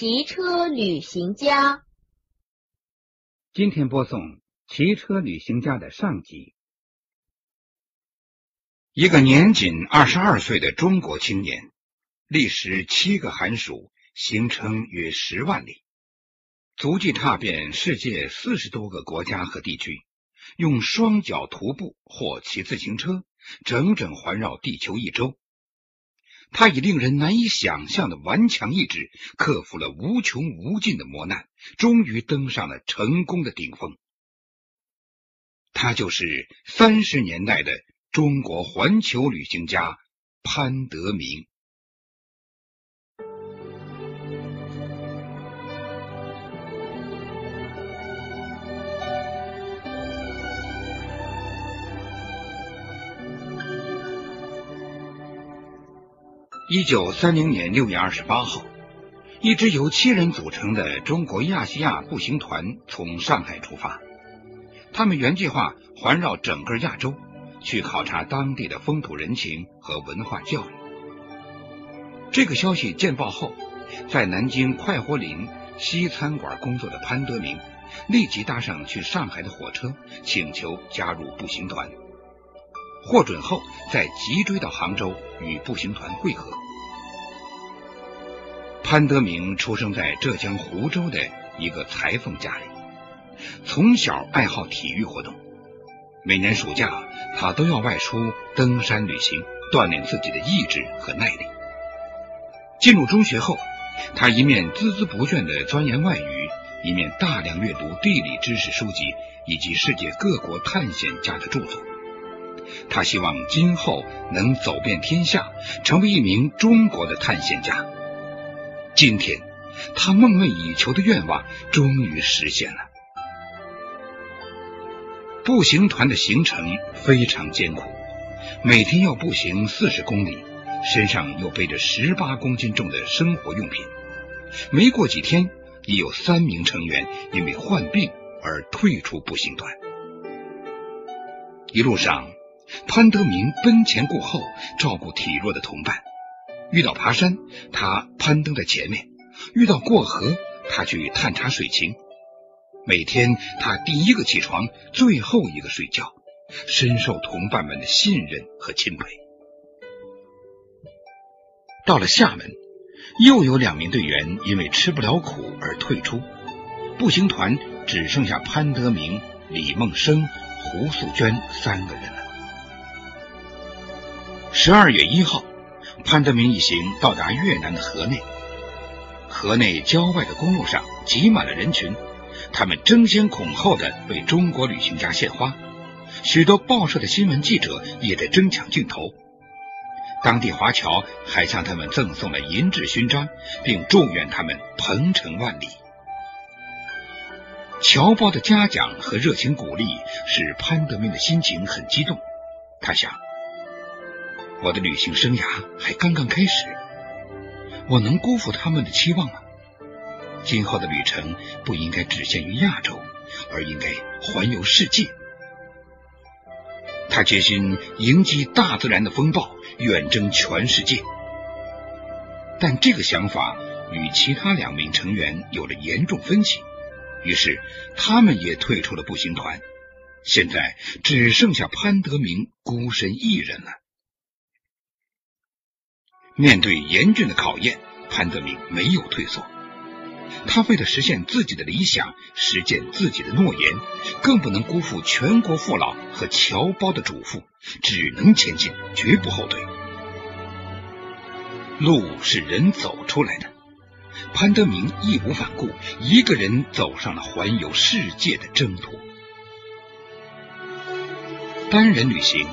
骑车旅行家。今天播送《骑车旅行家》的上集。一个年仅二十二岁的中国青年，历时七个寒暑，行程约十万里，足迹踏遍世界四十多个国家和地区，用双脚徒步或骑自行车，整整环绕地球一周。他以令人难以想象的顽强意志，克服了无穷无尽的磨难，终于登上了成功的顶峰。他就是三十年代的中国环球旅行家潘德明。一九三零年六月二十八号，一支由七人组成的中国亚细亚步行团从上海出发。他们原计划环绕整个亚洲，去考察当地的风土人情和文化教育。这个消息见报后，在南京快活林西餐馆工作的潘德明立即搭上去上海的火车，请求加入步行团。获准后，再急追到杭州与步行团会合。潘德明出生在浙江湖州的一个裁缝家里，从小爱好体育活动。每年暑假，他都要外出登山旅行，锻炼自己的意志和耐力。进入中学后，他一面孜孜不倦地钻研外语，一面大量阅读地理知识书籍以及世界各国探险家的著作。他希望今后能走遍天下，成为一名中国的探险家。今天，他梦寐以求的愿望终于实现了。步行团的行程非常艰苦，每天要步行四十公里，身上又背着十八公斤重的生活用品。没过几天，已有三名成员因为患病而退出步行团。一路上，潘德明奔前顾后，照顾体弱的同伴。遇到爬山，他攀登在前面；遇到过河，他去探查水情。每天，他第一个起床，最后一个睡觉，深受同伴们的信任和钦佩。到了厦门，又有两名队员因为吃不了苦而退出，步行团只剩下潘德明、李梦生、胡素娟三个人了。十二月一号。潘德明一行到达越南的河内，河内郊外的公路上挤满了人群，他们争先恐后的为中国旅行家献花，许多报社的新闻记者也在争抢镜头。当地华侨还向他们赠送了银质勋章，并祝愿他们鹏程万里。侨胞的嘉奖和热情鼓励使潘德明的心情很激动，他想。我的旅行生涯还刚刚开始，我能辜负他们的期望吗？今后的旅程不应该只限于亚洲，而应该环游世界。他决心迎击大自然的风暴，远征全世界。但这个想法与其他两名成员有了严重分歧，于是他们也退出了步行团。现在只剩下潘德明孤身一人了。面对严峻的考验，潘德明没有退缩。他为了实现自己的理想，实践自己的诺言，更不能辜负全国父老和侨胞的嘱咐，只能前进，绝不后退。路是人走出来的，潘德明义无反顾，一个人走上了环游世界的征途。单人旅行，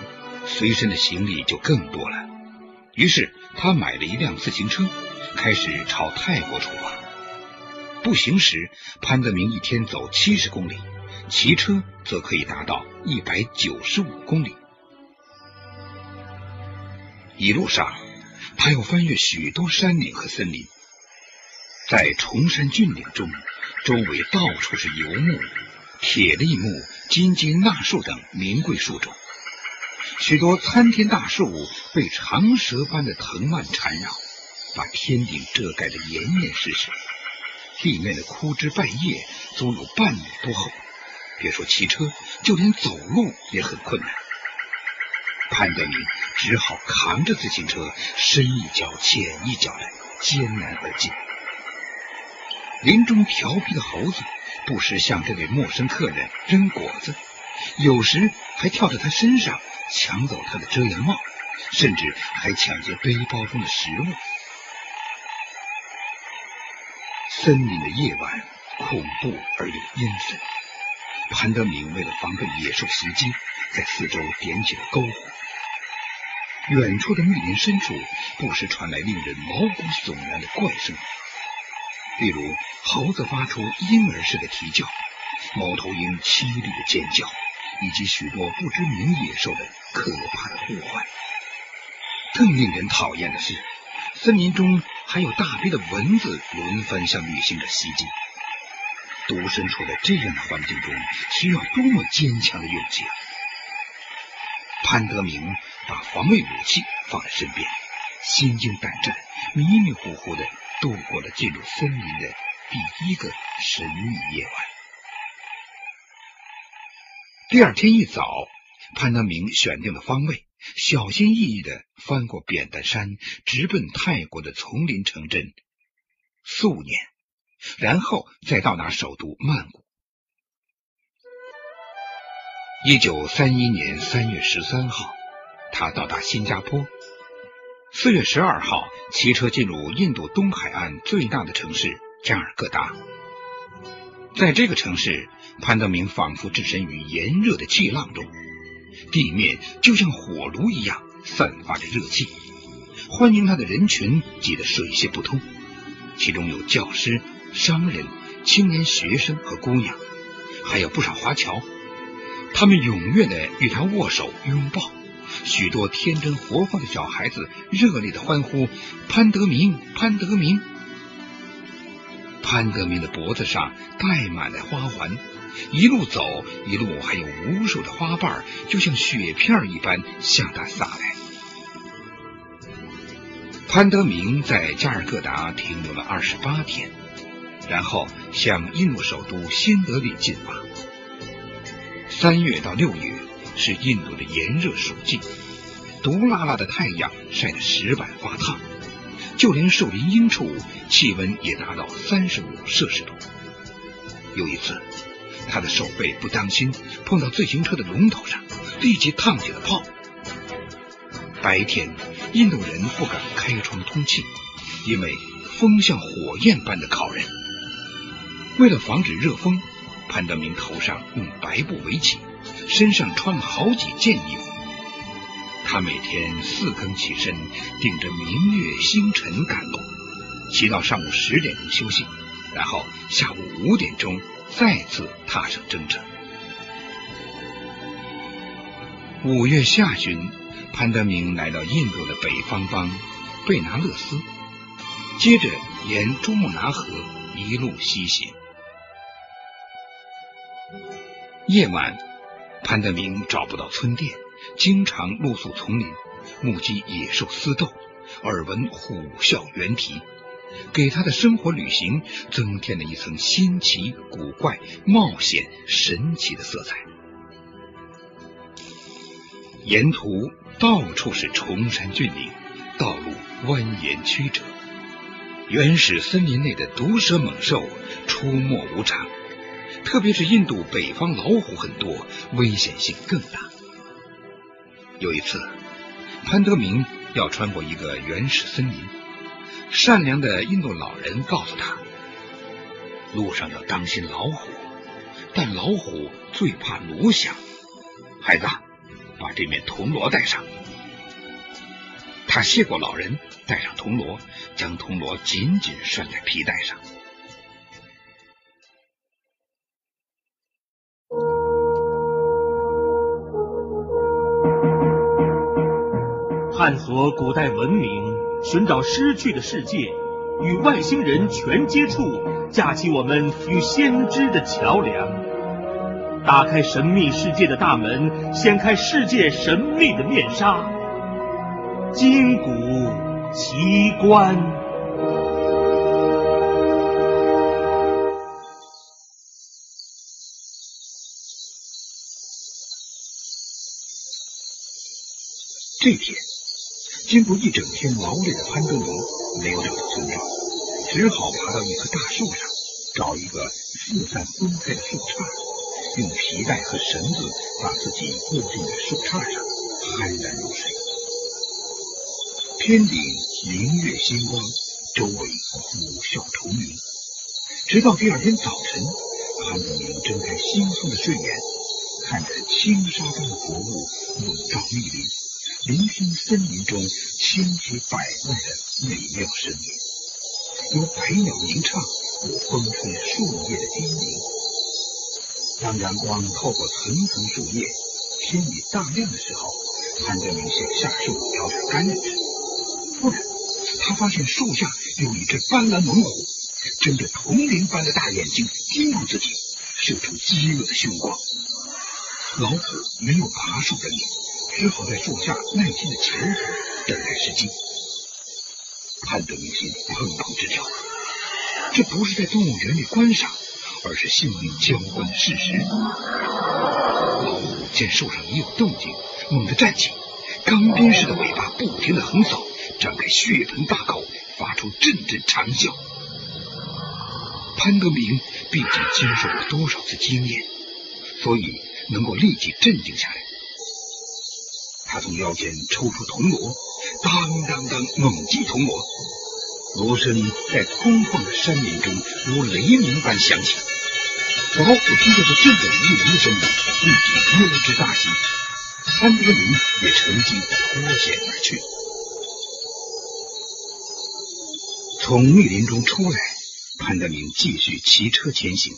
随身的行李就更多了。于是他买了一辆自行车，开始朝泰国出发。步行时，潘德明一天走七十公里，骑车则可以达到一百九十五公里。一路上，他要翻越许多山岭和森林，在崇山峻岭中，周围到处是游牧、铁栗木、金鸡纳树等名贵树种。许多参天大树被长蛇般的藤蔓缠绕，把天顶遮盖得严严实实。地面的枯枝败叶足有半米多厚，别说骑车，就连走路也很困难。潘德明只好扛着自行车，深一脚浅一脚的艰难而进。林中调皮的猴子不时向这位陌生客人扔果子，有时还跳到他身上抢走他的遮阳帽，甚至还抢劫背包中的食物。森林的夜晚恐怖而又阴森。潘德明为了防备野兽袭击，在四周点起了篝火。远处的密林深处，不时传来令人毛骨悚然的怪声，例如猴子发出婴儿似的啼叫，猫头鹰凄厉的尖叫，以及许多不知名野兽的可怕的破坏。更令人讨厌的是，森林中还有大批的蚊子轮番向旅行者袭击。独身处在这样的环境中，需要多么坚强的勇气啊！潘德明把防卫武器放在身边，心惊胆战、迷迷糊糊的度过了进入森林的第一个神秘夜晚。第二天一早，潘德明选定了方位，小心翼翼的翻过扁担山，直奔泰国的丛林城镇素年。然后再到达首都曼谷。一九三一年三月十三号，他到达新加坡。四月十二号，骑车进入印度东海岸最大的城市加尔各答。在这个城市，潘德明仿佛置身于炎热的气浪中，地面就像火炉一样散发着热气，欢迎他的人群挤得水泄不通，其中有教师。商人、青年学生和姑娘，还有不少华侨，他们踊跃的与他握手拥抱。许多天真活泼的小孩子热烈的欢呼：“潘德明，潘德明！”潘德明的脖子上戴满了花环，一路走，一路还有无数的花瓣，就像雪片一般向他洒来。潘德明在加尔各答停留了二十八天。然后向印度首都新德里进发。三月到六月是印度的炎热暑季，毒辣辣的太阳晒得石板发烫，就连树林阴处气温也达到三十五摄氏度。有一次，他的手背不当心碰到自行车的龙头上，立即烫起了泡。白天，印度人不敢开窗通气，因为风像火焰般的烤人。为了防止热风，潘德明头上用白布围起，身上穿了好几件衣服。他每天四更起身，顶着明月星辰赶路，骑到上午十点钟休息，然后下午五点钟再次踏上征程。五月下旬，潘德明来到印度的北方邦贝拿勒斯，接着沿珠穆朗河一路西行。夜晚，潘德明找不到村店，经常露宿丛林，目击野兽厮斗，耳闻虎啸猿啼，给他的生活旅行增添了一层新奇、古怪、冒险、神奇的色彩。沿途到处是崇山峻岭，道路蜿蜒曲折，原始森林内的毒蛇猛兽出没无常。特别是印度北方老虎很多，危险性更大。有一次，潘德明要穿过一个原始森林，善良的印度老人告诉他，路上要当心老虎，但老虎最怕锣响。孩子，把这面铜锣带上。他谢过老人，带上铜锣，将铜锣紧紧拴在皮带上。探索古代文明，寻找失去的世界与外星人全接触架起我们与先知的桥梁。打开神秘世界的大门掀开世界神秘的面纱。金谷奇观。这天经过一整天劳累的潘德明没有找到村庄，只好爬到一棵大树上，找一个四散分开的树杈，用皮带和绳子把自己固定在树杈上，酣然入睡。天顶明月星光，周围虎啸虫鸣。直到第二天早晨，潘德明睁开惺忪的睡眼，看着青纱般的薄雾笼罩密林，聆听森林中千奇百怪的美妙声音，有百鸟鸣唱，有风吹树叶的低鸣。当阳光透过层层树叶，天已大亮的时候，潘德明想下树找点干粮吃。突然，他发现树下有一只斑斓猛虎，睁着铜铃般的大眼睛盯住自己，射出饥饿的凶光。老虎没有爬树的力，只好在树下耐心的潜伏，等待时机。潘德明心砰砰直跳，这不是在动物园里观赏，而是性命交关的事实。老虎见树上已有动静，猛地站起，钢鞭似的尾巴不停的横扫。张开血盆大口，发出阵阵长啸。潘德明毕竟经受过多少次经验，所以能够立即镇静下来。他从腰间抽出铜锣，当当当猛击铜锣，锣声在空旷的山林中如雷鸣般响起。老虎听到这震耳欲聋的声音，立即溜之大吉。潘德明也乘机脱险而去。从密林中出来，潘德明继续骑车前行，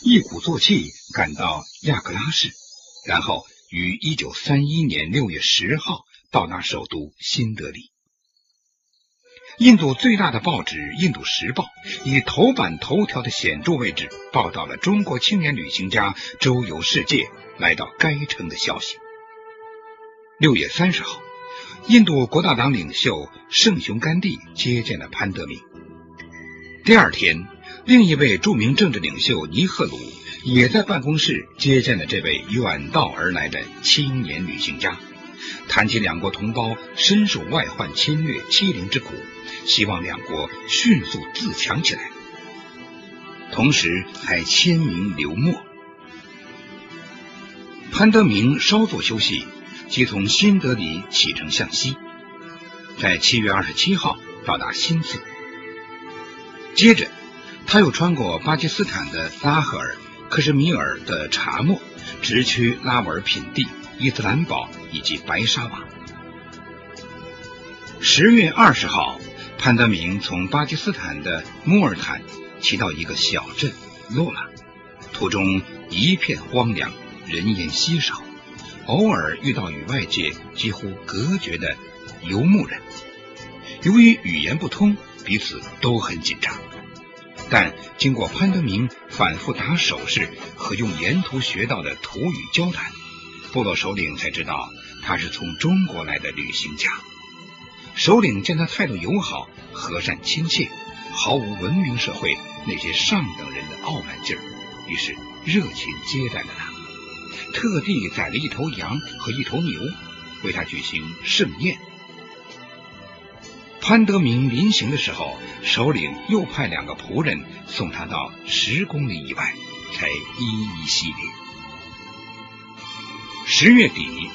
一鼓作气赶到亚克拉市，然后于一九三一年六月十号到达首都新德里。印度最大的报纸《印度时报》以头版头条的显著位置报道了中国青年旅行家周游世界来到该城的消息。六月三十号。印度国大党领袖圣雄甘地接见了潘德明。第二天，另一位著名政治领袖尼赫鲁也在办公室接见了这位远道而来的青年旅行家，谈起两国同胞深受外患侵略欺凌之苦，希望两国迅速自强起来，同时还签名留墨。潘德明稍作休息。即从新德里启程向西，在七月二十七号到达新次。接着，他又穿过巴基斯坦的拉赫尔、克什米尔的查莫，直趋拉瓦尔品地、伊斯兰堡以及白沙瓦。十月二十号，潘德明从巴基斯坦的穆尔坦骑到一个小镇洛拉，途中一片荒凉，人烟稀少。偶尔遇到与外界几乎隔绝的游牧人，由于语言不通，彼此都很紧张。但经过潘德明反复打手势和用沿途学到的土语交谈，部落首领才知道他是从中国来的旅行家。首领见他态度友好、和善亲切，毫无文明社会那些上等人的傲慢劲儿，于是热情接待了他。特地宰了一头羊和一头牛，为他举行盛宴。潘德明临行的时候，首领又派两个仆人送他到十公里以外，才一一惜别。十月底，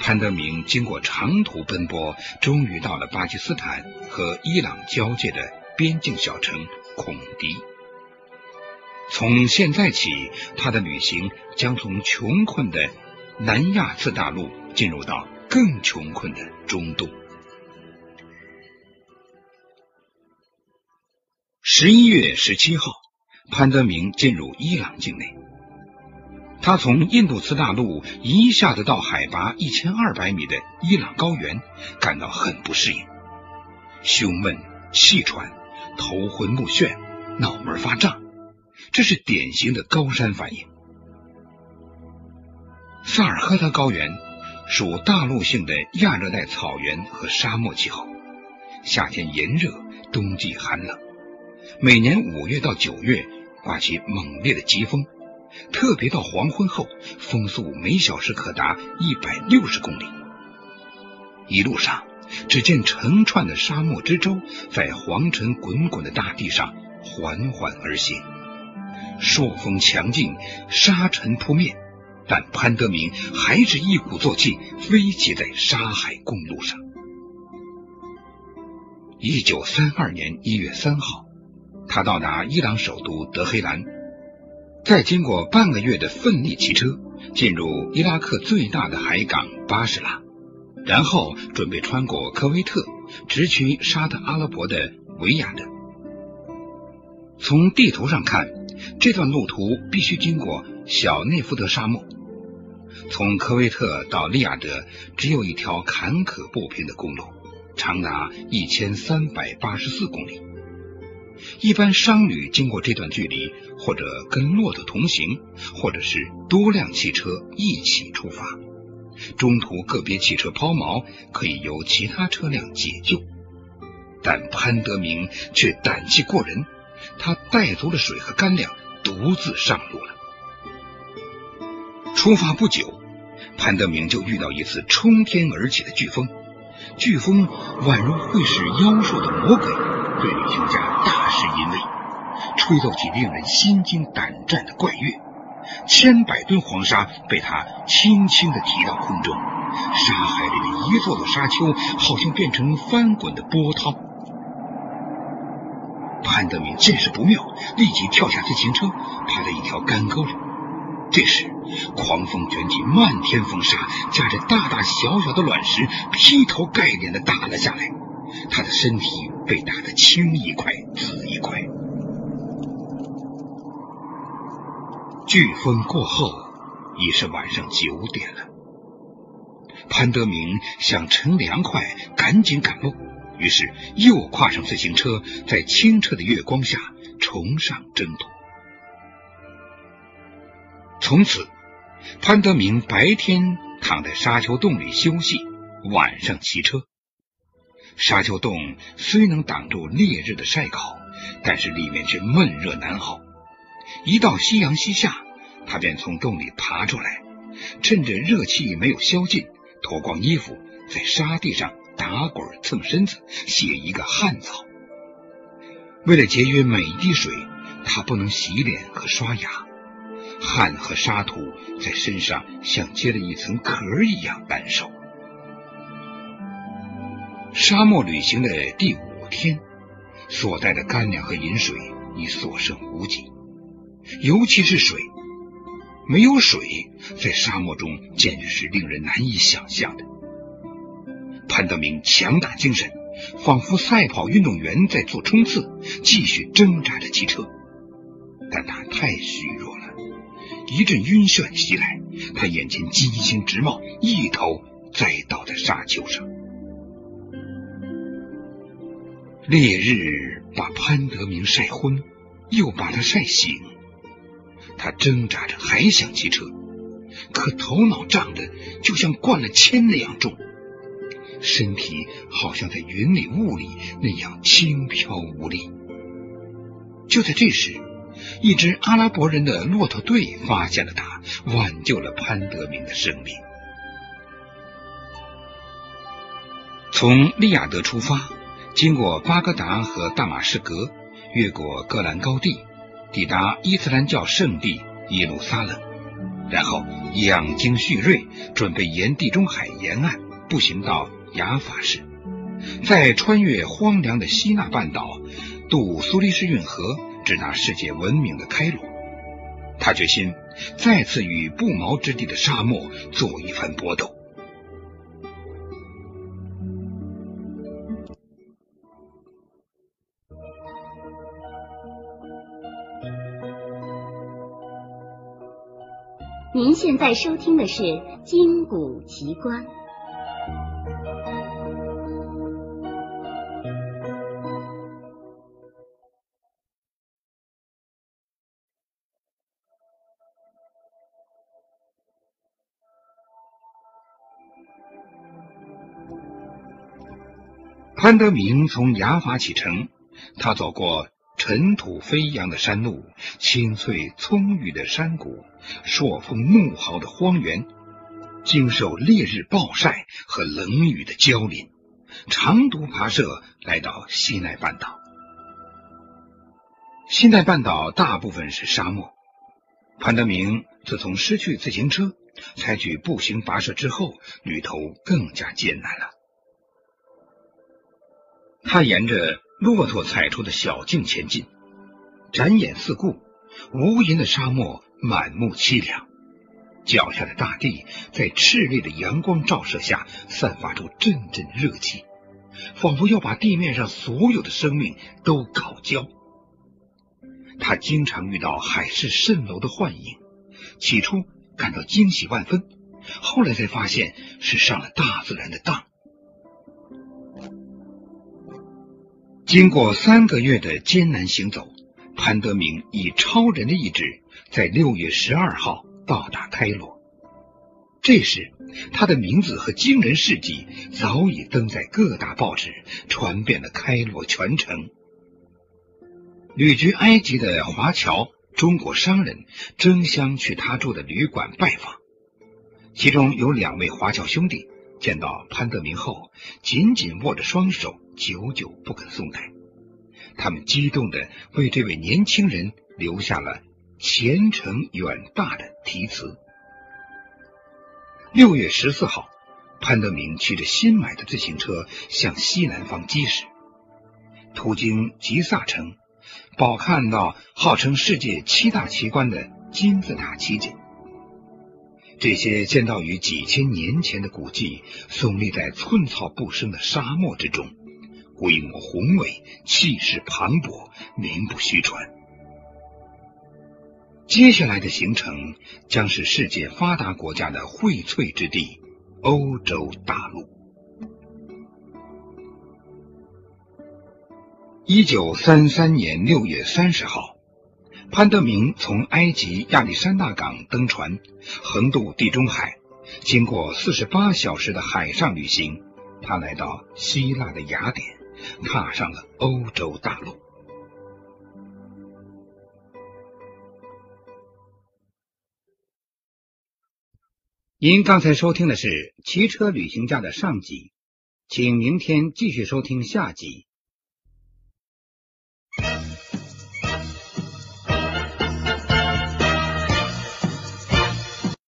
潘德明经过长途奔波，终于到了巴基斯坦和伊朗交界的边境小城孔迪。从现在起，他的旅行将从穷困的南亚次大陆进入到更穷困的中东。十一月十七号，潘德明进入伊朗境内。他从印度次大陆一下子到海拔一千二百米的伊朗高原，感到很不适应，胸闷、气喘、头昏目眩、脑门发胀。这是典型的高山反应。萨尔赫特高原属大陆性的亚热带草原和沙漠气候，夏天炎热，冬季寒冷。每年五月到九月刮起猛烈的疾风，特别到黄昏后，风速每小时可达一百六十公里。一路上，只见成串的沙漠之舟在黄尘滚滚的大地上缓缓而行，朔风强劲，沙尘扑面，但潘德明还是一鼓作气飞骑在沙海公路上。一九三二年一月三号，他到达伊朗首都德黑兰，再经过半个月的奋力骑车，进入伊拉克最大的海港巴士拉。然后准备穿过科威特，直趋沙特阿拉伯的维亚德。从地图上看，这段路途必须经过小内夫德沙漠。从科威特到利雅得只有一条坎坷不平的公路，长达一千三百八十四公里。一般商旅经过这段距离，或者跟骆驼同行，或者是多辆汽车一起出发。中途个别汽车抛锚，可以由其他车辆解救，但潘德明却胆气过人，他带足了水和干粮，独自上路了。出发不久，潘德明就遇到一次冲天而起的飓风，飓风宛如会使妖兽的魔鬼，对旅行家大施淫威，吹奏起令人心惊胆战的怪乐。千百吨黄沙被他轻轻的提到空中，沙海里的一座座沙丘好像变成翻滚的波涛。潘德明见势不妙，立即跳下自行车，爬在一条干沟里。这时，狂风卷起漫天风沙，夹着大大小小的卵石，劈头盖脸的打了下来。他的身体被打得青一块紫一块。飓风过后，已是晚上九点了。潘德明想乘凉快，赶紧赶路，于是又跨上自行车，在清澈的月光下重上征途。从此，潘德明白天躺在沙丘洞里休息，晚上骑车。沙丘洞虽能挡住烈日的晒烤，但是里面却闷热难熬。一到夕阳西下，他便从洞里爬出来，趁着热气没有消尽，脱光衣服，在沙地上打滚蹭身子，写一个汗草。为了节约每一滴水，他不能洗脸和刷牙，汗和沙土在身上像结了一层壳一样难受。沙漠旅行的第五天，所带的干粮和饮水已所剩无几。尤其是水，没有水，在沙漠中简直是令人难以想象的。潘德明强打精神，仿佛赛跑运动员在做冲刺，继续挣扎着骑车。但他太虚弱了，一阵晕眩袭来，他眼前金星直冒，一头栽倒在沙丘上。烈日把潘德明晒昏，又把他晒醒。他挣扎着，还想骑车，可头脑胀得就像灌了铅那样重，身体好像在云里雾里那样轻飘无力。就在这时，一支阿拉伯人的骆驼队发现了他，挽救了潘德明的生命。从利雅得出发，经过巴格达和大马士革，越过戈兰高地。抵达伊斯兰教圣地耶路撒冷，然后养精蓄锐，准备沿地中海沿岸步行到雅法市，再穿越荒凉的西纳半岛，渡苏黎世运河，直达世界闻名的开罗。他决心再次与不毛之地的沙漠做一番搏斗。您现在收听的是《金谷奇观》。潘德明从雅法启程，他走过。尘土飞扬的山路，青翠葱郁的山谷，朔风怒号的荒原，经受烈日暴晒和冷雨的浇淋，长途跋涉来到西奈半岛。西奈半岛大部分是沙漠。潘德明自从失去自行车，采取步行跋涉之后，旅途更加艰难了。他沿着骆驼踩出的小径前进，展眼四顾，无垠的沙漠满目凄凉。脚下的大地在炽烈的阳光照射下，散发出阵阵热气，仿佛要把地面上所有的生命都烤焦。他经常遇到海市蜃楼的幻影，起初感到惊喜万分，后来才发现是上了大自然的当。经过三个月的艰难行走，潘德明以超人的意志，在六月十二号。到达开罗，这时他的名字和惊人事迹早已登在各大报纸，传遍了开罗全城。旅居埃及的华侨、中国商人争相去他住的旅馆拜访，其中有两位华侨兄弟见到潘德明后，紧紧握着双手，久久不肯松开。他们激动地为这位年轻人留下了。前程远大的题词。六月十四号，潘德明骑着新买的自行车向西南方疾驶，途经吉萨城，饱看到号称世界七大奇观的金字塔奇景。这些建造于几千年前的古迹，耸立在寸草不生的沙漠之中，规模宏伟，气势磅礴，名不虚传。接下来的行程将是世界发达国家的荟萃之地——欧洲大陆。一九三三年六月三十号，潘德明从埃及亚历山大港登船，横渡地中海，经过四十八小时的海上旅行，他来到希腊的雅典，踏上了欧洲大陆。您刚才收听的是《骑车旅行家》的上集，请明天继续收听下集。